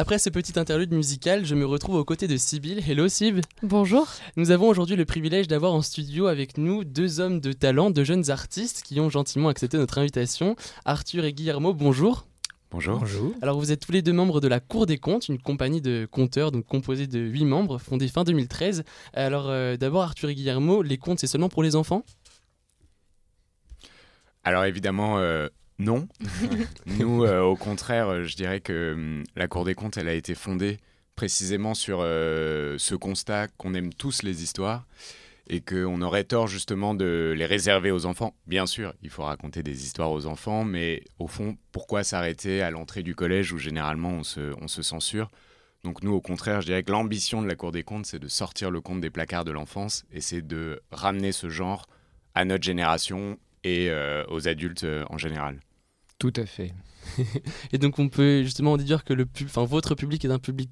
Après ce petit interlude musical, je me retrouve aux côtés de Sybille. Hello Sib. Bonjour. Nous avons aujourd'hui le privilège d'avoir en studio avec nous deux hommes de talent, deux jeunes artistes qui ont gentiment accepté notre invitation. Arthur et Guillermo, bonjour. Bonjour. Bonjour. Alors vous êtes tous les deux membres de la Cour des comptes, une compagnie de compteurs donc composée de huit membres, fondée fin 2013. Alors euh, d'abord Arthur et Guillermo, les comptes c'est seulement pour les enfants? Alors évidemment, euh, non. Nous, euh, au contraire, euh, je dirais que hum, la Cour des comptes, elle a été fondée précisément sur euh, ce constat qu'on aime tous les histoires et qu'on aurait tort justement de les réserver aux enfants. Bien sûr, il faut raconter des histoires aux enfants, mais au fond, pourquoi s'arrêter à l'entrée du collège où généralement on se, on se censure? Donc nous, au contraire, je dirais que l'ambition de la Cour des comptes, c'est de sortir le conte des placards de l'enfance et c'est de ramener ce genre à notre génération et euh, aux adultes en général. Tout à fait. Et donc on peut justement dire que le pub- enfin, votre public est un public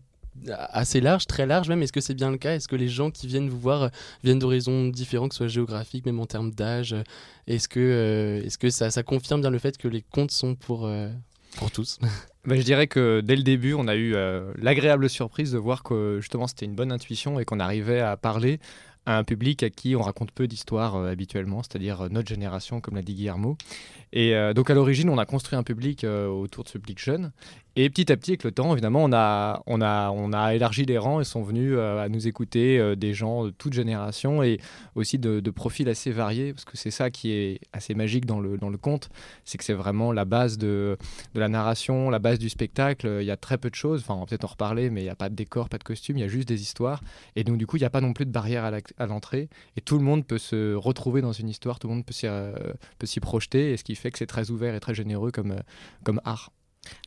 assez large, très large même. Est-ce que c'est bien le cas? Est-ce que les gens qui viennent vous voir euh, viennent d'horizons différents, que ce soit géographiques, même en termes d'âge Est-ce que, euh, est-ce que ça, ça confirme bien le fait que les contes sont pour, euh, pour tous? Bah, je dirais que dès le début, on a eu euh, l'agréable surprise de voir que justement c'était une bonne intuition et qu'on arrivait à parler à un public à qui on raconte peu d'histoires euh, habituellement, c'est-à-dire euh, notre génération, comme l'a dit Guillermo. Et euh, donc à l'origine, on a construit un public euh, autour de ce public jeune. Et petit à petit, avec le temps, évidemment, on a, on a, on a élargi les rangs et sont venus euh, à nous écouter des gens de toute génération et aussi de, de profils assez variés, parce que c'est ça qui est assez magique dans le, dans le conte, c'est que c'est vraiment la base de, de la narration, la base du spectacle. Il y a très peu de choses, enfin on va peut-être en reparler, mais il n'y a pas de décor, pas de costume, il y a juste des histoires. Et donc du coup, il n'y a pas non plus de barrière à l'entrée. Et tout le monde peut se retrouver dans une histoire, tout le monde peut s'y, peut s'y projeter, et ce qui fait que c'est très ouvert et très généreux comme, euh, comme art.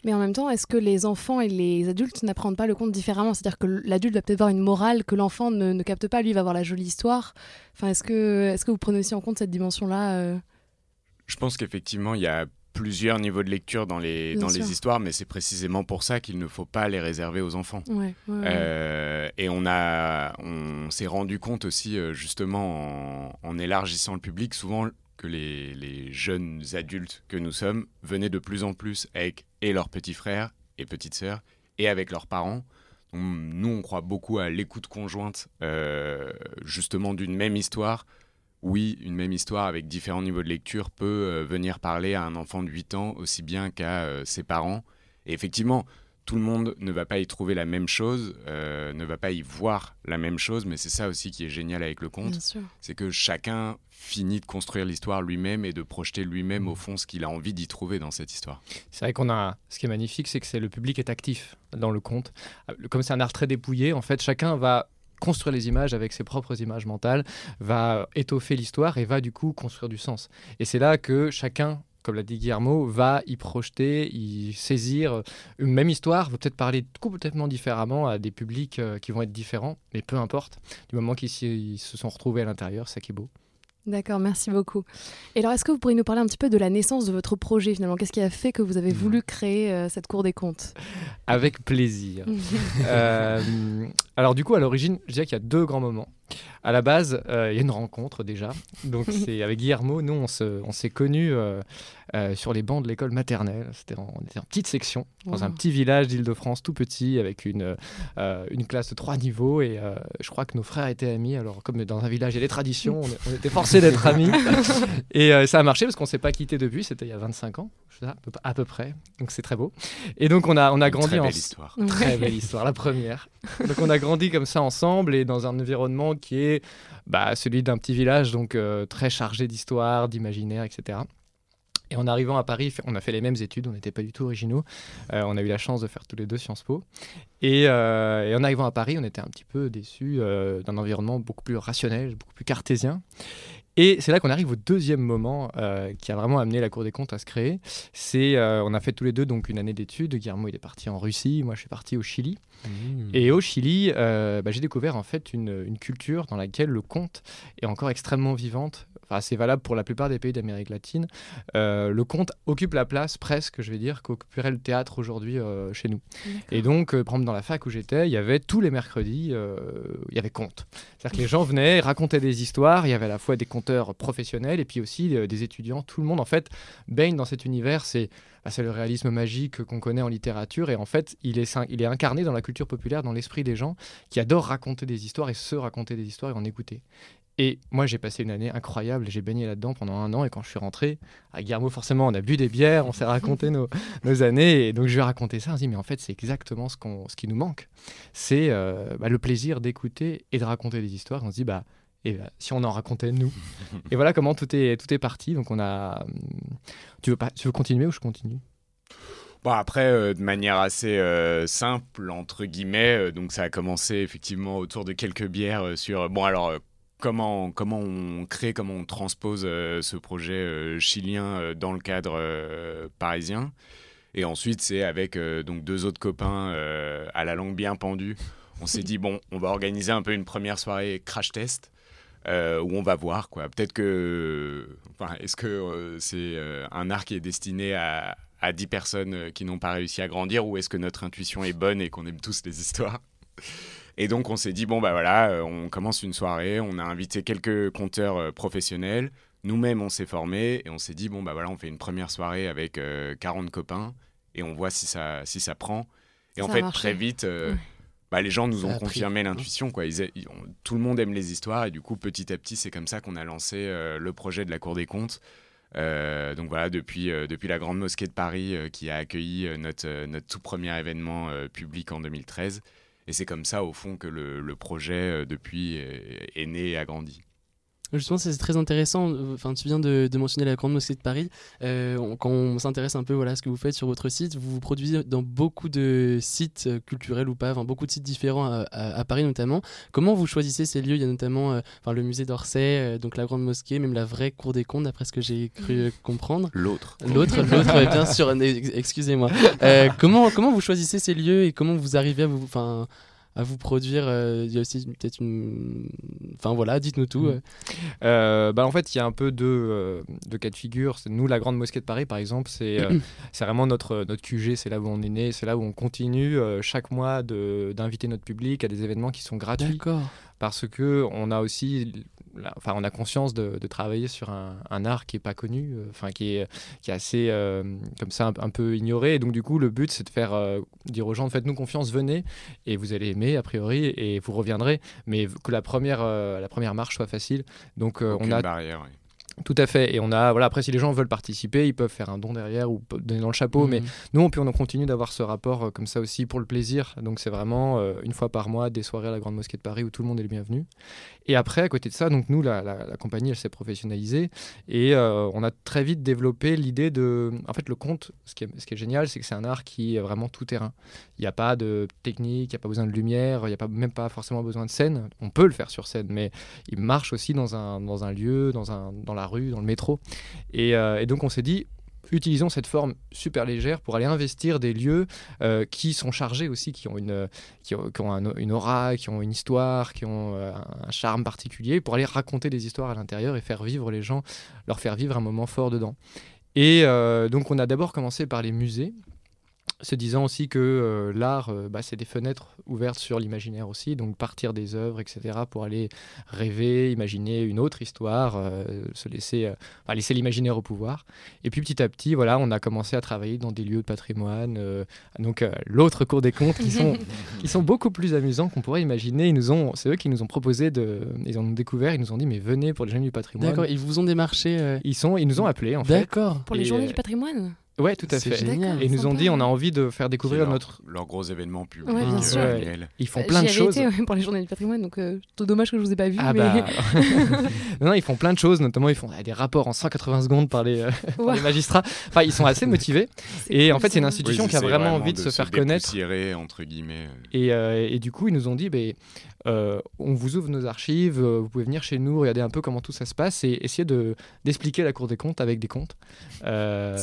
Mais en même temps, est-ce que les enfants et les adultes n'apprennent pas le conte différemment? C'est-à-dire que l'adulte va peut-être voir une morale que l'enfant ne, ne capte pas, lui va voir la jolie histoire. Enfin, est-ce que, est-ce que vous prenez aussi en compte cette dimension-là euh? Je pense qu'effectivement, il y a plusieurs niveaux de lecture dans les, Bien dans sûr. les histoires, mais c'est précisément pour ça qu'il ne faut pas les réserver aux enfants. Ouais, ouais, ouais. Euh, et on, a, on s'est rendu compte aussi, justement, en, en élargissant le public, souvent que les, jeunes adultes que nous sommes venaient de plus en plus avec et leurs petits frères et petites sœurs et avec leurs parents. Nous, on croit beaucoup à l'écoute conjointe, euh, justement, d'une même histoire. Oui, une même histoire avec différents niveaux de lecture peut euh, venir parler à un enfant de 8 ans aussi bien qu'à euh, ses parents. Et effectivement, tout le monde ne va pas y trouver la même chose, euh, ne va pas y voir la même chose, mais c'est ça aussi qui est génial avec le conte, c'est que chacun finit de construire l'histoire lui-même et de projeter lui-même au fond ce qu'il a envie d'y trouver dans cette histoire. C'est vrai qu'on a. Ce qui est magnifique, c'est que c'est le public est actif dans le conte. Euh, Comme c'est un art très dépouillé, en fait, chacun va construire les images avec ses propres images mentales, va étoffer l'histoire et va du coup construire du sens. Et c'est là que chacun, comme l'a dit Guillermo, va y projeter, y saisir une même histoire, va peut-être parler complètement différemment à des publics euh, qui vont être différents, mais peu importe, du moment qu'ils se sont retrouvés à l'intérieur, ça qui est beau. D'accord, merci beaucoup. Et alors, est-ce que vous pourriez nous parler un petit peu de la naissance de votre projet finalement? Qu'est-ce qui a fait que vous avez voulu créer euh, cette cour des comptes? Avec plaisir. Euh, alors du coup, à l'origine, je dirais qu'il y a deux grands moments. À la base, euh, il y a une rencontre déjà. Donc c'est avec Guillermo, nous on se- on s'est connus euh, euh, sur les bancs de l'école maternelle. C'était en, on était en petite section, dans un petit village d'Île-de-France, tout petit, avec une, euh, une classe de trois niveaux. Et euh, je crois que nos frères étaient amis. Alors comme dans un village, il y a des traditions, on, était forcés d'être amis. Et euh, ça a marché parce qu'on s'est pas quitté depuis. C'était il y a 25 ans, à peu- à peu près. Donc c'est très beau. Et donc on a, on a grandi très en belle histoire. Très belle histoire, la première. Donc on a grandi comme ça ensemble et dans un environnement qui est bah, celui d'un petit village, donc euh, très chargé d'histoire, d'imaginaire, etc. Et en arrivant à Paris, on a fait les mêmes études, on n'était pas du tout originaux. Euh, on a eu la chance de faire tous les deux Sciences Po. Et, euh, en arrivant à Paris, on était un petit peu déçus d'un environnement beaucoup plus rationnel, beaucoup plus cartésien. Et c'est là qu'on arrive au deuxième moment euh, qui a vraiment amené la Cour des comptes à se créer. C'est, euh, on a fait tous les deux donc une année d'études. Guillermo il est parti en Russie, moi je suis parti au Chili. Et au Chili, euh, bah, j'ai découvert en fait une, une culture dans laquelle le conte est encore extrêmement vivante, c'est valable pour la plupart des pays d'Amérique latine, euh, le conte occupe la place presque, je vais dire, qu'occuperait le théâtre aujourd'hui euh, chez nous. Et donc, par exemple, dans la fac où j'étais, il y avait tous les mercredis, il y avait conte. C'est-à-dire que les gens venaient, raconter des histoires, il y avait à la fois des conteurs professionnels et puis aussi des étudiants, tout le monde en fait baigne dans cet univers, c'est bah, le réalisme magique qu'on connaît en littérature et en fait il est, il est incarné dans la culture populaire, dans l'esprit des gens qui adorent raconter des histoires et se raconter des histoires et en écouter. Et moi, j'ai passé une année incroyable. J'ai baigné là-dedans pendant un an. Et quand je suis rentré, à Guillermo, forcément, on a bu des bières, on s'est raconté nos, nos, années. Et donc, je lui ai raconté ça. On se dit, mais en fait, c'est exactement ce, qu'on, ce qui nous manque. C'est euh, bah, le plaisir d'écouter et de raconter des histoires. On se dit, bah, et bah, si on en racontait nous Et voilà comment tout est, tout est parti. Donc, on a. Tu veux, pas, tu veux continuer ou je continue? Bon, après, euh, de manière assez euh, simple, entre guillemets, donc ça a commencé effectivement autour de quelques bières sur, bon alors, comment, comment on crée, comment on transpose euh, ce projet euh, chilien euh, dans le cadre parisien. Et ensuite, c'est avec donc deux autres copains à la langue bien pendue. On s'est dit, bon, on va organiser un peu une première soirée crash test. où on va voir quoi. Peut-être que, enfin, est-ce que c'est un art qui est destiné à, à 10 personnes qui n'ont pas réussi à grandir, ou est-ce que notre intuition est bonne et qu'on aime tous les histoires? Et donc on s'est dit, bon bah voilà, euh, on commence une soirée, on a invité quelques conteurs euh, professionnels, nous-mêmes on s'est formés et on s'est dit, bon bah voilà, on fait une première soirée avec 40 euh, copains et on voit si ça, si ça prend. Et en fait, très vite, bah, les gens nous ont confirmé l'intuition. Quoi. tout le monde aime les histoires et du coup, petit à petit, c'est comme ça qu'on a lancé le projet de la Cour des comptes. donc voilà, depuis, depuis la Grande Mosquée de Paris qui a accueilli notre, notre tout premier événement public en 2013. Et c'est comme ça, au fond, que le, projet, euh, depuis, est, né et a grandi. Justement, c'est très intéressant. Enfin, tu viens de, mentionner la Grande Mosquée de Paris. Euh, quand on s'intéresse un peu voilà, à ce que vous faites sur votre site, vous vous produisez dans beaucoup de sites euh, culturels ou pas, enfin, beaucoup de sites différents à, Paris notamment. Comment vous choisissez ces lieux? Il y a notamment enfin, le musée d'Orsay, donc la Grande Mosquée, même la vraie Cour des comptes, d'après ce que j'ai cru comprendre. L'autre. L'autre, l'autre, bien sûr. Excusez-moi. comment, comment vous choisissez ces lieux et comment vous arrivez à vous à vous produire euh, Il y a aussi peut-être une. Enfin voilà, dites-nous tout. Mm. Euh, bah, en fait, il y a un peu deux, euh, cas de figure. Nous, la Grande Mosquée de Paris, par exemple, c'est c'est vraiment notre, notre QG, c'est là où on est né, c'est là où on continue chaque mois d'inviter notre public à des événements qui sont gratuits. D'accord. Parce que on a aussi enfin, on a conscience de, travailler sur un, art qui est pas connu, euh, enfin qui est qui est assez euh, comme ça un, peu ignoré. Et donc du coup, le but c'est de faire euh, dire aux gens faites-nous confiance, venez et vous allez aimer a priori et vous reviendrez, mais que la première la première marche soit facile. Donc on a barrière. Tout à fait. Et on a, voilà, après, si les gens veulent participer, ils peuvent faire un don derrière ou donner dans le chapeau. Mais mhm. nous, on, peut, on continue d'avoir ce rapport euh, comme ça aussi pour le plaisir. Donc, c'est vraiment euh, une fois par mois des soirées à la Grande Mosquée de Paris où tout le monde est le bienvenu. Et après, à côté de ça, donc nous, la, compagnie, elle s'est professionnalisée. Et euh, on a très vite développé l'idée de. En fait, le conte, ce qui est, génial, c'est que c'est un art qui est vraiment tout terrain. Il n'y a pas de technique, il n'y a pas besoin de lumière, il n'y a pas, même pas forcément besoin de scène. On peut le faire sur scène, mais il marche aussi dans un, lieu, dans, la rue, dans le métro. Euh, et, donc on s'est dit, utilisons cette forme super légère pour aller investir des lieux euh, qui sont chargés aussi, qui ont, une, aura, qui ont une histoire, qui ont euh, un charme particulier, pour aller raconter des histoires à l'intérieur et faire vivre les gens, leur faire vivre un moment fort dedans. Et donc on a d'abord commencé par les musées, se disant aussi que euh, l'art, euh, bah, c'est des fenêtres ouvertes sur l'imaginaire aussi, donc partir des œuvres, etc., pour aller rêver, imaginer une autre histoire, euh, se laisser, laisser l'imaginaire au pouvoir. Et puis petit à petit, voilà, on a commencé à travailler dans des lieux de patrimoine, donc l'autre cours des comptes, qui sont, qui sont beaucoup plus amusants qu'on pourrait imaginer. Ils nous ont, c'est eux qui nous ont proposé de, ils ont découvert, ils nous ont dit mais venez pour les journées du patrimoine. D'accord, ils vous ont démarché. Ils sont, ils nous ont appelés en fait. D'accord. Pour les journées du patrimoine? Ouais, tout à fait. Génial. Et ils nous ont dit, on a envie de faire découvrir notre. Leur gros événement public. Ouais, bien sûr. Ils font plein de choses. Été, pour les journées du patrimoine, donc euh, tout dommage que je vous ai pas vu. Ah mais... bah. non, ils font plein de choses, notamment ils font des rapports en 180 secondes par les, euh, par les magistrats. Enfin, ils sont assez motivés. Et en fait, c'est une institution qui a vraiment envie de, se faire connaître. entre guillemets. Et, euh, et, du coup, ils nous ont dit, bah, euh, on vous ouvre nos archives, euh, vous pouvez venir chez nous, regarder un peu comment tout ça se passe et essayer de, d'expliquer la Cour des comptes avec des comptes. Euh,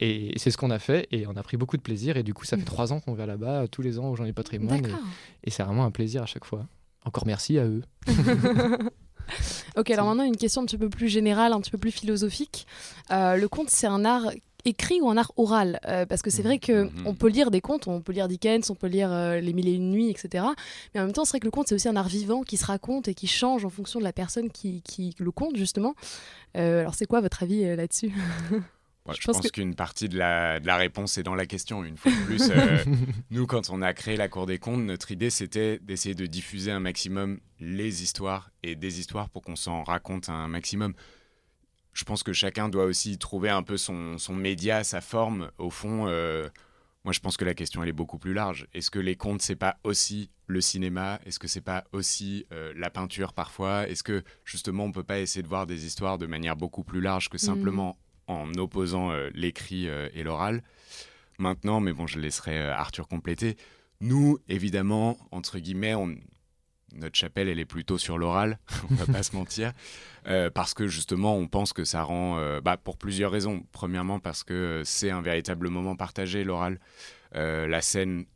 et c'est ce qu'on a fait et on a pris beaucoup de plaisir. Et du coup, ça fait mm. trois ans qu'on va là-bas tous les ans au Journée Patrimoine. Et, et c'est vraiment un plaisir à chaque fois. Encore merci à eux. ok, alors maintenant une question un petit peu plus générale, un petit peu plus philosophique. Euh, le conte, c'est un art écrit ou un art oral? Euh, Parce que c'est vrai que Mhm. on peut lire des contes, on peut lire Dickens, on peut lire euh, Les Mille et Une Nuits, etc. Mais en même temps, c'est vrai que le conte, c'est aussi un art vivant qui se raconte et qui change en fonction de la personne qui, qui le conte, justement. Euh, alors, c'est quoi votre avis euh, là-dessus? Ouais, Je pense qu'une partie de la, de la réponse est dans la question. Une fois de plus, euh, nous, quand on a créé la Cour des comptes, notre idée, c'était d'essayer de diffuser un maximum les histoires et des histoires pour qu'on s'en raconte un maximum. Je pense que chacun doit aussi trouver un peu son, son média, sa forme. Au fond, euh, moi, je pense que la question, elle est beaucoup plus large. Est-ce que les contes, c'est pas aussi le cinéma? Est-ce que c'est pas aussi euh, la peinture parfois? Est-ce que, justement, on peut pas essayer de voir des histoires de manière beaucoup plus large que simplement en opposant euh, l'écrit euh, et l'oral. Maintenant, mais bon, je laisserai euh, Arthur compléter. Nous, évidemment, entre guillemets, on- notre chapelle, elle est plutôt sur l'oral, on va pas se mentir, euh, parce que justement, on pense que ça rend, euh, bah, pour plusieurs raisons. Premièrement, parce que euh, c'est un véritable moment partagé, l'oral. La scène,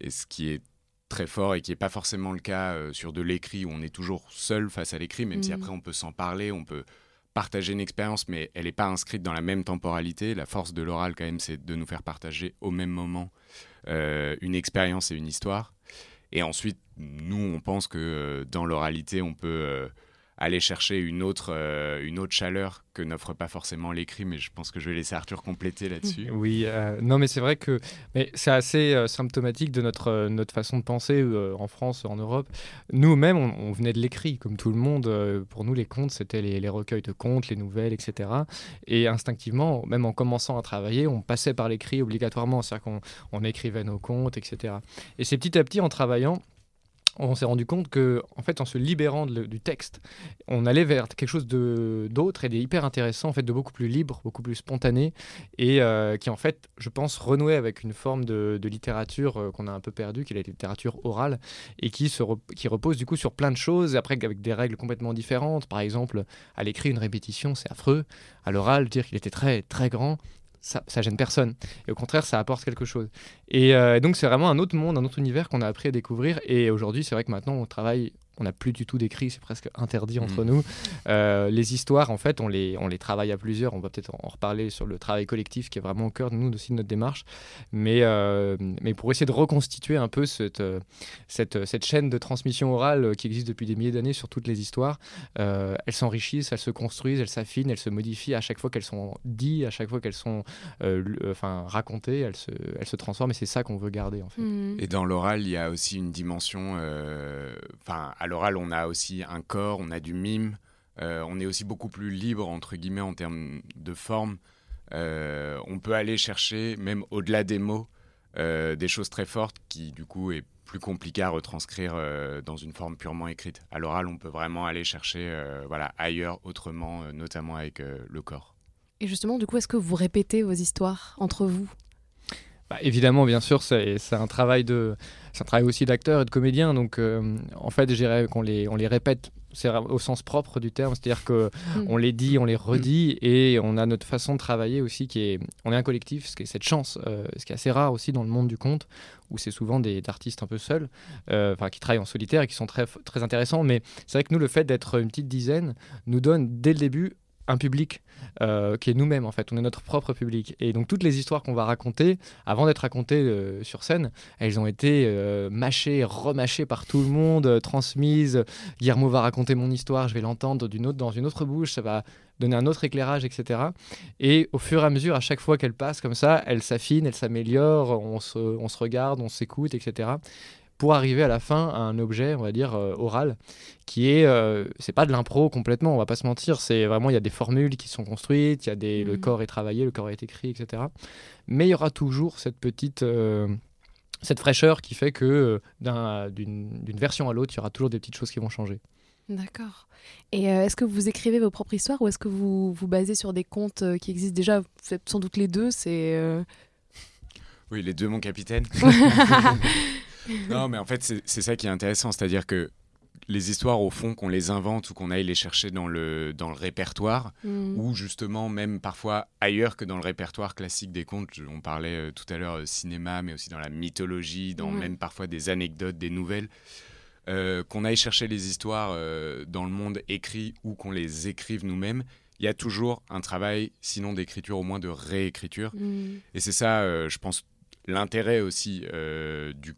et ce qui est très fort et qui n'est pas forcément le cas sur de l'écrit, où on est toujours seul face à l'écrit, même si Mhm. après on peut s'en parler, on peut partager une expérience, mais elle n'est pas inscrite dans la même temporalité. La force de l'oral, quand même, c'est de nous faire partager au même moment euh, une expérience et une histoire. Et ensuite, nous, on pense que euh, dans l'oralité, on peut euh, aller chercher une autre, euh, une autre chaleur que n'offre pas forcément l'écrit, mais je pense que je vais laisser Arthur compléter là-dessus. Oui, euh, non, mais c'est vrai que mais c'est assez euh, symptomatique de notre, notre façon de penser en France, en Europe. Nous-mêmes, on, venait de l'écrit, comme tout le monde. pour nous, les contes, c'était les, les recueils de contes, les nouvelles, etc. Et instinctivement, même en commençant à travailler, on passait par l'écrit obligatoirement. C'est-à-dire qu'on on écrivait nos contes, etc. Et c'est petit à petit, en travaillant, on s'est rendu compte que, en fait, en se libérant du texte, on allait vers quelque chose d'autre et d'hyper intéressant, en fait, de beaucoup plus libre, beaucoup plus spontané, et euh, qui, en fait, je pense, renouait avec une forme de, littérature euh, qu'on a un peu perdue, qui est la littérature orale, et qui, se qui repose du coup sur plein de choses, après avec des règles complètement différentes. Par exemple, à l'écrit, une répétition, c'est affreux. À l'oral, dire qu'il était très, très grand, ça, gêne personne. Et au contraire, ça apporte quelque chose. Et euh, donc, c'est vraiment un autre monde, un autre univers qu'on a appris à découvrir. Et aujourd'hui, c'est vrai que maintenant, on travaille. On n'a plus du tout d'écrit, c'est presque interdit entre Mhm. nous. Euh, les histoires, en fait, on les, on les travaille à plusieurs. On va peut-être en reparler sur le travail collectif qui est vraiment au cœur de nous aussi de notre démarche. Mais, euh, mais pour essayer de reconstituer un peu cette, euh, cette, cette chaîne de transmission orale qui existe depuis des milliers d'années sur toutes les histoires, euh, elles s'enrichissent, elles se construisent, elles s'affinent, elles se modifient à chaque fois qu'elles sont dites, à chaque fois qu'elles sont enfin, racontées, elles se, elles se transforment et c'est ça qu'on veut garder en fait. Hmm. Et dans l'oral, il y a aussi une dimension. euh, Enfin, à l'oral, on a aussi un corps, on a du mime. euh, on est aussi beaucoup plus libre, entre guillemets, en termes de forme. Euh, on peut aller chercher, même au-delà des mots, euh, des choses très fortes qui, du coup, est plus compliqué à retranscrire dans une forme purement écrite. À l'oral, on peut vraiment aller chercher voilà, ailleurs, autrement, notamment avec le corps. Et justement, du coup, est-ce que vous répétez vos histoires entre vous? Bah, évidemment, bien sûr, c'est c'est un travail de, c'est un travail aussi d'acteur et de comédien. Donc, euh, en fait, je dirais qu'on les, on les répète, c'est au sens propre du terme, c'est-à-dire que Mm. on les dit, on les redit, et on a notre façon de travailler aussi qui est, on est un collectif, ce qui est cette chance, euh, ce qui est assez rare aussi dans le monde du conte, où c'est souvent des artistes un peu seuls, euh, enfin qui travaillent en solitaire et qui sont très, très intéressants. Mais c'est vrai que nous, le fait d'être une petite dizaine nous donne dès le début un public euh, qui est nous-mêmes en fait, on est notre propre public. Et donc toutes les histoires qu'on va raconter, avant d'être racontées euh, sur scène, elles ont été euh, mâchées, remâchées par tout le monde, transmises. Guillermo va raconter mon histoire, je vais l'entendre d'une autre, dans une autre bouche, ça va donner un autre éclairage, etc. Et au fur et à mesure, à chaque fois qu'elle passe comme ça, elle s'affine, elle s'améliore, on se regarde, on s'écoute, etc. Pour arriver à la fin à un objet, on va dire, euh, oral, qui est, euh, c'est pas de l'impro complètement, on va pas se mentir, c'est vraiment, il y a des formules qui sont construites, il y a des, le Mhm. corps est travaillé, le corps est écrit, etc. Mais il y aura toujours cette petite, euh, cette fraîcheur qui fait que euh, d'un- d'une d'une version à l'autre, il y aura toujours des petites choses qui vont changer. D'accord. Et euh, est-ce que vous écrivez vos propres histoires ou est-ce que vous vous basez sur des contes euh, qui existent déjà? Vous faites sans doute les deux, c'est... euh, Oui, les deux, mon capitaine. non, mais en fait, c'est ça qui est intéressant. C'est-à-dire que les histoires, au fond, qu'on les invente ou qu'on aille les chercher dans le, dans le répertoire, hmm. ou justement même parfois ailleurs que dans le répertoire classique des contes. On parlait euh, tout à l'heure euh, cinéma, mais aussi dans la mythologie, dans même parfois des anecdotes, des nouvelles. qu'on aille chercher les histoires dans le monde écrit ou qu'on les écrive nous-mêmes, il y a toujours un travail, sinon d'écriture, au moins de réécriture. Mm. Et c'est ça, je pense, l'intérêt aussi du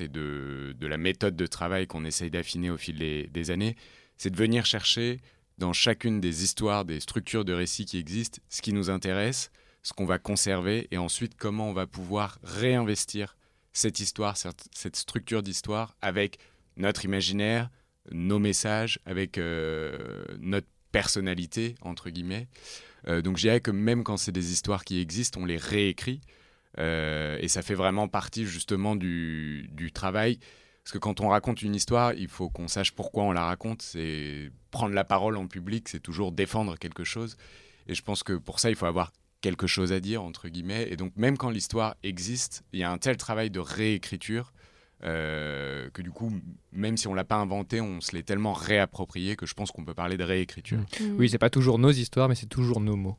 et de, la méthode de travail qu'on essaye d'affiner au fil des, des années, c'est de venir chercher dans chacune des histoires, des structures de récits qui existent, ce qui nous intéresse, ce qu'on va conserver, et ensuite comment on va pouvoir réinvestir cette histoire, cette, structure d'histoire avec notre imaginaire, nos messages, avec euh, notre personnalité, entre guillemets. Euh, donc je dirais que même quand c'est des histoires qui existent, on les réécrit. Euh, et ça fait vraiment partie justement du, travail. Parce que quand on raconte une histoire, il faut qu'on sache pourquoi on la raconte. C'est prendre la parole en public, c'est toujours défendre quelque chose. Et je pense que pour ça, il faut avoir quelque chose à dire, entre guillemets. Et donc, même quand l'histoire existe, il y a un tel travail de réécriture euh, que du coup, même si on l'a pas inventé, on se l'est tellement réapproprié que je pense qu'on peut parler de réécriture. Oui, mm. Oui, c'est pas toujours nos histoires, mais c'est toujours nos mots.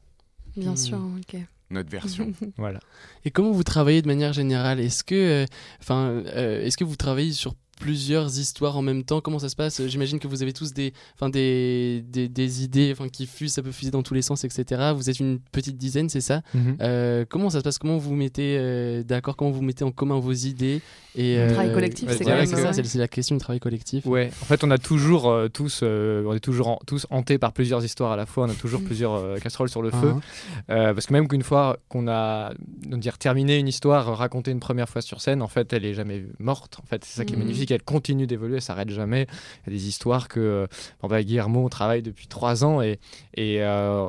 Bien mm. sûr, ok notre version. voilà. Et comment vous travaillez de manière générale? Est-ce que, euh, enfin, euh, est-ce que vous travaillez sur plusieurs histoires en même temps? Comment ça se passe? J'imagine que vous avez tous des, des, des, des, idées qui fusent, ça peut fuser dans tous les sens, etc. Vous êtes une petite dizaine, c'est ça? Mhm. euh, Comment ça se passe? Comment vous mettez euh, d'accord? Comment vous mettez en commun vos idées? Et, Le travail collectif, c'est quand même ça. C'est la question du travail collectif. Ouais, en fait, on a toujours euh, tous, on est toujours tous hantés par plusieurs histoires à la fois. On a toujours mm. plusieurs casseroles sur le feu. Uh-huh. parce que même qu'une fois qu'on a dire, terminé une histoire, racontée une première fois sur scène, en fait, elle est jamais morte. En fait, c'est ça qui est mm. magnifique qu'elle continue d'évoluer, elle s'arrête jamais. Il y a des histoires que euh, Guillermo travaille depuis trois ans et, et euh,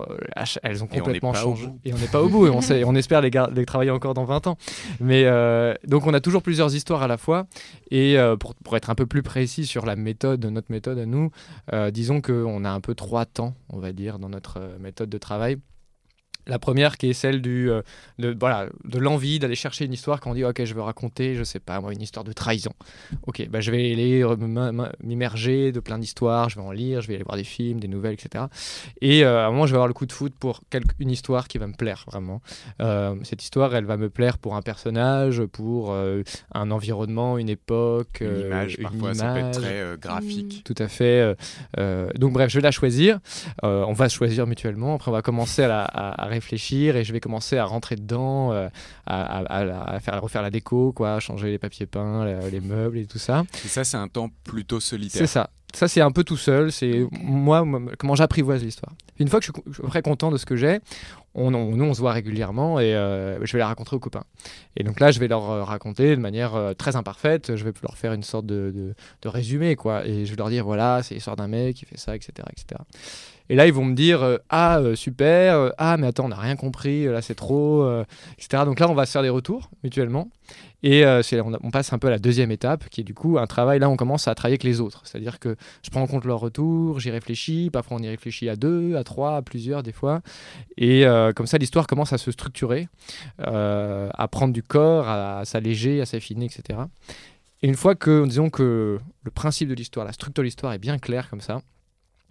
elles ont complètement changé. Et on n'est pas au bout et on, sait, on espère les, les, travailler encore dans 20 ans. Mais euh, donc on a toujours plusieurs histoires à la fois. Et pour, pour, être un peu plus précis sur la méthode, notre méthode à nous, disons qu'on a un peu trois temps, on va dire, dans notre méthode de travail. La première qui est celle du, euh, de, voilà, de l'envie d'aller chercher une histoire quand on dit ok je veux raconter je sais pas moi une histoire de trahison. Ok bah, je vais aller m'immerger de plein d'histoires, je vais en lire, je vais aller voir des films, des nouvelles etc. Et euh, à un moment je vais avoir le coup de foot pour quelque, une histoire qui va me plaire vraiment. Euh, cette histoire elle va me plaire pour un personnage, pour un environnement, une époque, une image parfois ça peut être très graphique. Tout à fait. donc bref je vais la choisir. on va choisir mutuellement. Après on va commencer à, la, à réfléchir et je vais commencer à rentrer dedans, euh, à, faire, à refaire la déco, quoi, changer les papiers peints, les, meubles et tout ça. Et ça, c'est un temps plutôt solitaire. C'est ça. Ça, c'est un peu tout seul. C'est moi, comment j'apprivoise l'histoire. Une fois que je suis, très content de ce que j'ai, on, nous, on se voit régulièrement et euh, je vais la raconter aux copains. Et donc là, je vais leur euh, raconter de manière très imparfaite. Je vais leur faire une sorte de, de, de, résumé, quoi. Et je vais leur dire voilà, c'est l'histoire d'un mec qui fait ça, etc., etc. Et là, ils vont me dire euh, Ah, euh, super, euh, ah, mais attends, on n'a rien compris, là, c'est trop, etc. Donc là, on va se faire des retours mutuellement. Et on, passe un peu à la deuxième étape, qui est du coup un travail. Là, on commence à travailler avec les autres. C'est-à-dire que je prends en compte leurs retours, j'y réfléchis. Parfois, on y réfléchit à deux, à trois, à plusieurs, des fois. Et comme ça, l'histoire commence à se structurer, à prendre du corps, à, s'alléger, à s'affiner, etc. Et une fois que, disons que le principe de l'histoire, la structure de l'histoire est bien claire comme ça,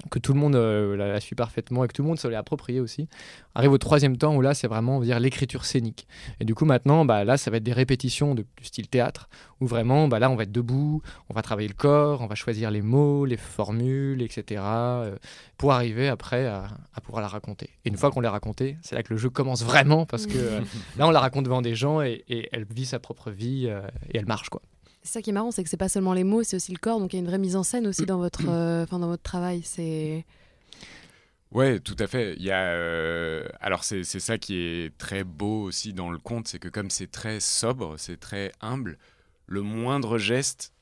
que tout le monde euh, la, suit parfaitement et que tout le monde se l'est approprié aussi. Arrive au troisième temps où là, c'est vraiment on dire l'écriture scénique. Et du coup, maintenant, bah, là, ça va être des répétitions de, du style théâtre, où vraiment, bah, là, on va être debout, on va travailler le corps, on va choisir les mots, les formules, etc., euh, pour arriver après à, pouvoir la raconter. Et une fois qu'on l'a racontée, c'est là que le jeu commence vraiment, parce que euh, là, on la raconte devant des gens et, et elle vit sa propre vie et elle marche, quoi. C'est ça qui est marrant, c'est que c'est pas seulement les mots, c'est aussi le corps. Donc il y a une vraie mise en scène aussi dans votre, euh, dans votre travail. C'est Ouais, tout à fait. Il y a, euh, alors c'est ça qui est très beau aussi dans le conte, c'est que comme c'est très sobre, c'est très humble, le moindre geste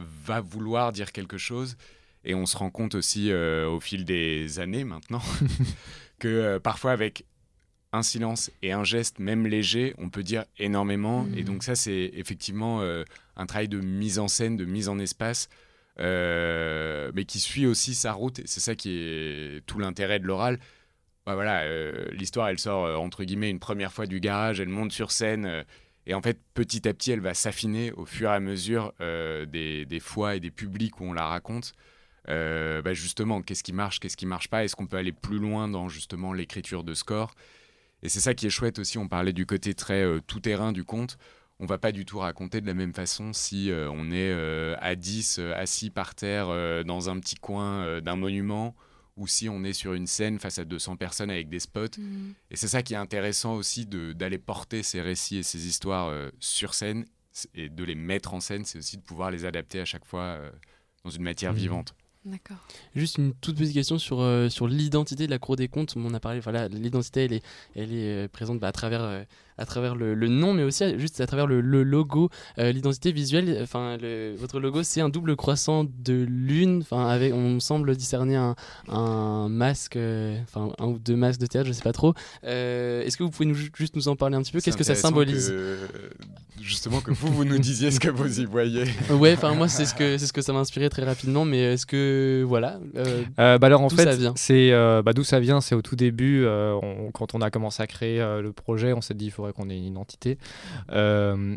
va vouloir dire quelque chose. Et on se rend compte aussi euh, au fil des années maintenant que parfois avec un silence et un geste, même léger, on peut dire énormément. Et mmh. donc ça, c'est effectivement euh, un travail de mise en scène, de mise en espace, euh, mais qui suit aussi sa route. Et c'est ça qui est tout l'intérêt de l'oral. Bah voilà, euh, l'histoire, elle sort entre guillemets une première fois du garage, elle monte sur scène. et en fait, petit à petit, elle va s'affiner au fur et à mesure des, des, fois et des publics où on la raconte. Bah justement, qu'est-ce qui marche, qu'est-ce qui marche pas? Est-ce qu'on peut aller plus loin dans justement l'écriture de score? Et c'est ça qui est chouette aussi, on parlait du côté très euh, tout-terrain du conte. on va pas du tout raconter de la même façon si on est à 10 assis par terre dans un petit coin d'un monument ou si on est sur une scène face à 200 personnes avec des spots. Mm. Et c'est ça qui est intéressant aussi d'aller porter ces récits et ces histoires sur scène et de les mettre en scène, c'est aussi de pouvoir les adapter à chaque fois dans une matière mmh. vivante. D'accord. Juste une toute petite question sur, euh, sur l'identité de la Cour des comptes. On a parlé, voilà, l'identité, elle est, elle est euh, présente bah, à travers euh, à travers le, nom, mais aussi juste à travers le, logo, euh, l'identité visuelle. Enfin, votre logo, c'est un double croissant de lune. Enfin, avec, on semble discerner un, un masque, euh, enfin un ou deux masques de théâtre, je sais pas trop. Euh, est-ce que vous pouvez nous, juste nous en parler un petit peu? Qu'est-ce que ça symbolise? Justement, que vous, vous nous disiez ce que vous y voyez. ouais, enfin moi, c'est ce que c'est ce que ça m'a inspiré très rapidement. Mais est-ce que voilà bah alors en fait, c'est bah, d'où ça vient. C'est au tout début, quand on a commencé à créer le projet, on s'est dit il faudrait qu'on ait une identité. Euh,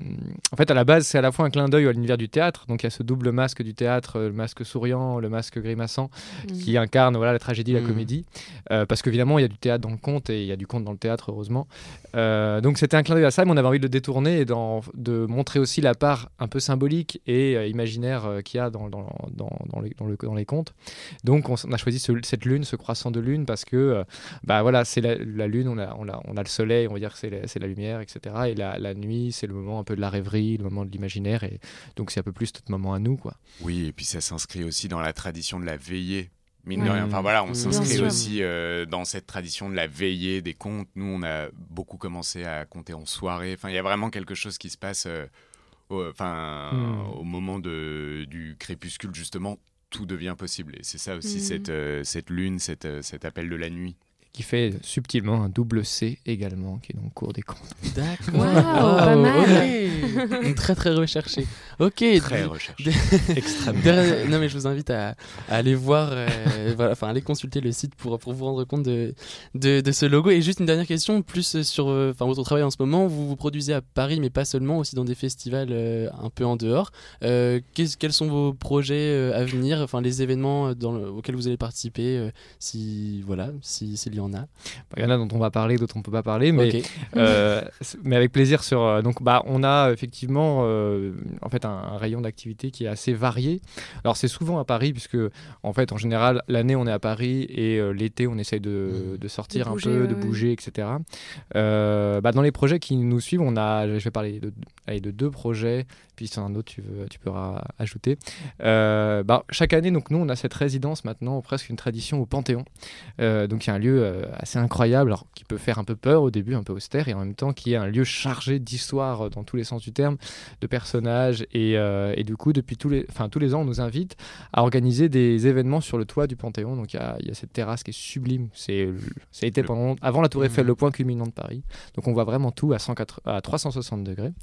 en fait, à la base, c'est à la fois un clin d'œil à l'univers du théâtre. Donc, il y a ce double masque du théâtre, le masque souriant, le masque grimaçant, mm. qui incarne voilà, la tragédie, la mm. comédie. Euh, parce qu'évidemment, il y a du théâtre dans le conte et il y a du conte dans le théâtre, heureusement. Euh, donc, c'était un clin d'œil à ça, mais on avait envie de le détourner et de montrer aussi la part un peu symbolique et imaginaire qu'il y a dans, les, contes. Donc, on, a choisi cette lune, ce croissant de lune, parce que bah, voilà, c'est la, lune, on a le soleil, on va dire que c'est la lumière etc. Et la, la nuit, c'est le moment un peu de la rêverie, le moment de l'imaginaire. Et donc, c'est un peu plus notre moment à nous. quoi. Oui, et puis ça s'inscrit aussi dans la tradition de la veillée. Mine de rien. Enfin voilà, on s'inscrit aussi euh, dans cette tradition de la veillée des contes. Nous, on a beaucoup commencé à compter en soirée. Enfin, il y a vraiment quelque chose qui se passe euh, au, enfin, hmm. au moment de, du crépuscule, justement. Tout devient possible. Et c'est ça aussi, hmm. cette, euh, cette lune, cette, cet appel de la nuit qui fait subtilement un double C également, qui est donc cours des comptes. D'accord. pas mal. très très recherché. Ok. Très recherché. Extrêmement. non mais je vous invite à, aller voir, euh, voilà, enfin aller consulter le site pour, pour vous rendre compte de, de, de, ce logo. Et juste une dernière question, plus sur euh, enfin votre travail en ce moment, vous vous produisez à Paris, mais pas seulement, aussi dans des festivals euh, un peu en dehors. quels sont vos projets à venir, enfin les événements dans auxquels vous allez participer, si voilà, si c'est en a. Il y en a dont on va parler, d'autres on peut pas parler, mais, euh, mais avec plaisir sur. Euh, donc, bah, on a effectivement euh, en fait un, rayon d'activité qui est assez varié. Alors, c'est souvent à Paris, puisque en fait, en général, l'année on est à Paris et l'été on essaye de, mmh. de sortir un peu, de bouger, etc. bah, dans les projets qui nous suivent, on a, je vais parler de, de deux projets, puis si un autre, tu, veux, tu pourras ajouter. bah, chaque année, donc nous, on a cette résidence maintenant, presque une tradition au Panthéon. donc, il y a un lieu euh, assez incroyable, alors, qui peut faire un peu peur au début, un peu austère, et en même temps qui est un lieu chargé d'histoire euh, dans tous les sens du terme, de personnages. Et, euh, et du coup, depuis tous les, enfin, tous les ans, on nous invite à organiser des événements sur le toit du Panthéon. Donc il y, y, a cette terrasse qui est sublime. C'est, ça a été pendant, avant la Tour Eiffel, mmh. le point culminant de Paris. Donc on voit vraiment tout à, 104, à 360 degrés.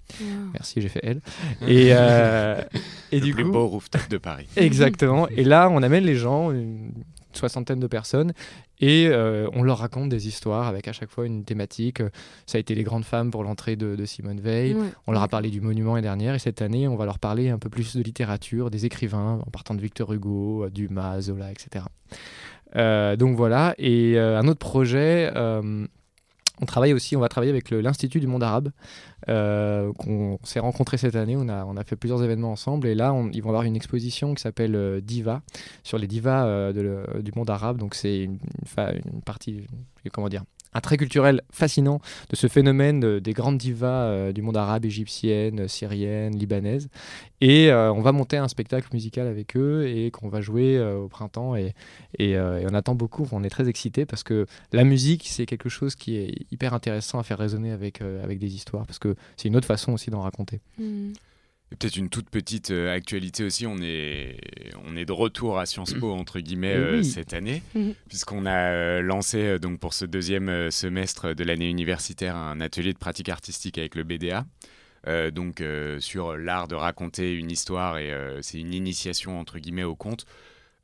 Merci, j'ai fait L. Et, et le du plus beau rooftop de Paris. Exactement. Et là, on amène les gens, une soixantaine de personnes, et euh, on leur raconte des histoires avec à chaque fois une thématique. Ça a été les grandes femmes pour l'entrée de, Simone Veil. On leur a parlé du monument l'année dernière. Et cette année, on va leur parler un peu plus de littérature, des écrivains, en partant de Victor Hugo, Dumas, Zola, etc. Euh, donc voilà. Et euh, un autre projet on travaille aussi, on va travailler avec l'Institut du monde arabe, euh, qu'on s'est rencontré cette année. On a, fait plusieurs événements ensemble et là, ils vont avoir une exposition qui s'appelle euh, Diva sur les divas euh, du monde arabe. Donc c'est une, partie, comment dire, un trait culturel fascinant de ce phénomène des grandes divas euh, du monde arabe, égyptienne, syrienne, libanaise. Et euh, on va monter un spectacle musical avec eux et qu'on va jouer euh, au printemps. Et, et, on attend beaucoup, on est très excités parce que la musique, c'est quelque chose qui est hyper intéressant à faire résonner avec, avec des histoires parce que c'est une autre façon aussi d'en raconter. Mmh. Peut-être une toute petite euh, actualité aussi, on est, on est de retour à Sciences Po entre guillemets euh, cette année, mhm. puisqu'on a euh, lancé donc pour ce deuxième semestre de l'année universitaire un atelier de pratique artistique avec le BDA, donc sur l'art de raconter une histoire et c'est une initiation entre guillemets au conte.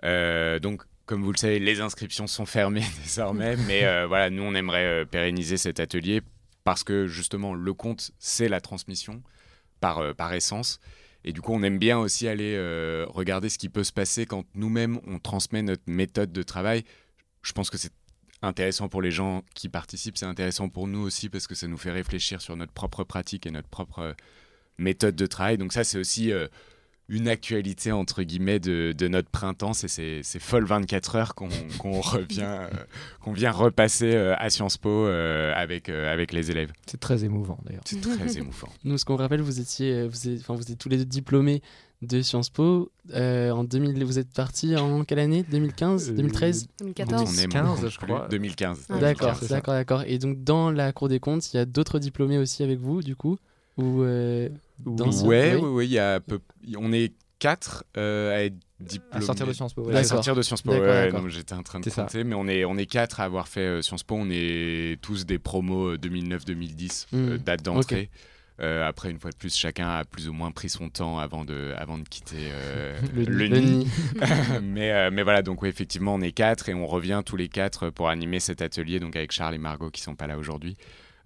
donc comme vous le savez, les inscriptions sont fermées désormais, mais voilà, nous on aimerait pérenniser cet atelier parce que justement le conte c'est la transmission par, euh, par essence. Et du coup, on aime bien aussi aller euh, regarder ce qui peut se passer quand nous-mêmes, on transmet notre méthode de travail. Je pense que c'est intéressant pour les gens qui participent, c'est intéressant pour nous aussi parce que ça nous fait réfléchir sur notre propre pratique et notre propre méthode de travail. Donc ça, c'est aussi une actualité entre guillemets de, notre printemps, c'est ces, folles 24 heures qu'on revient, qu'on vient repasser à Sciences Po avec, avec les élèves. C'est très émouvant d'ailleurs. C'est très émouvant. Nous, ce qu'on rappelle, vous étiez, vous êtes, vous êtes tous les deux diplômés de Sciences Po. Euh, en 2000, vous êtes parti en quelle année? 2015 2013 2014 On est 15, je crois. 2015. d'accord, d'accord, d'accord. Et donc, dans la Cour des comptes, il y a d'autres diplômés aussi avec vous, du coup? Ou euh, ouais, oui, oui, il y a peu... on est quatre euh, à être diplômés. À sortir de Sciences Po. À sortir de Sciences Po, ouais, j'étais en train de compter, mais on est, on est quatre à avoir fait Sciences Po. On est tous des promos 2009-2010, hmm. date d'entrée. Euh, après, une fois de plus, chacun a plus ou moins pris son temps avant de, avant de quitter euh, le, nid. mais, euh, mais voilà, donc effectivement, on est quatre et on revient tous les quatre pour animer cet atelier, donc avec Charles et Margot qui sont pas là aujourd'hui.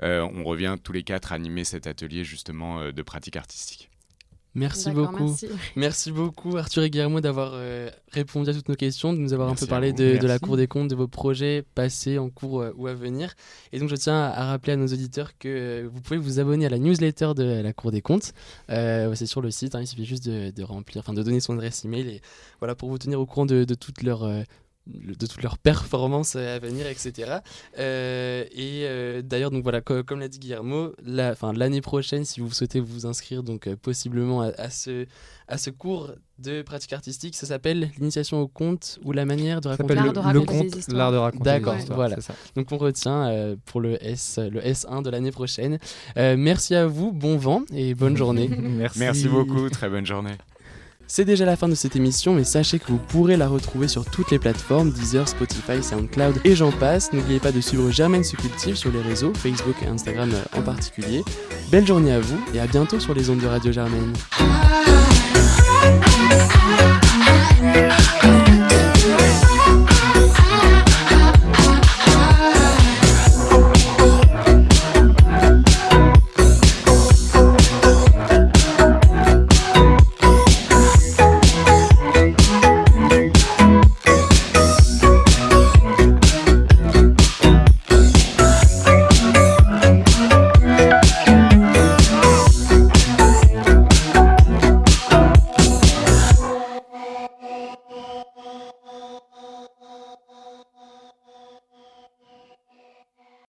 On revient tous les quatre animer cet atelier justement de pratique artistique. Merci beaucoup. Merci. beaucoup Arthur et Guillermo d'avoir euh, répondu à toutes nos questions, de nous avoir un peu parlé de, la Cour des comptes, de vos projets passés, en cours euh, ou à venir. Et donc je tiens à, rappeler à nos auditeurs que euh, vous pouvez vous abonner à la newsletter de la Cour des comptes. C'est sur le site, hein, il suffit juste de, remplir, enfin de donner son adresse email et voilà pour vous tenir au courant de, de toutes leurs de toutes leurs performances à venir, etc. Euh, et euh, d'ailleurs, donc voilà, comme l'a dit Guillermo, l'année prochaine, si vous souhaitez vous inscrire, donc euh, possiblement à, ce, à ce cours de pratique artistique, ça s'appelle l'initiation au conte ou la manière de raconter l'art de raconter l'art de raconter D'accord, voilà. Donc on retient pour le S, le S1 de l'année prochaine. merci à vous, bon vent et bonne journée. merci. merci beaucoup, très bonne journée. C'est déjà la fin de cette émission, mais sachez que vous pourrez la retrouver sur toutes les plateformes Deezer, Spotify, SoundCloud et j'en passe. N'oubliez pas de suivre Germaine Subcultive sur les réseaux, Facebook et Instagram en particulier. Belle journée à vous et à bientôt sur les ondes de Radio Germaine.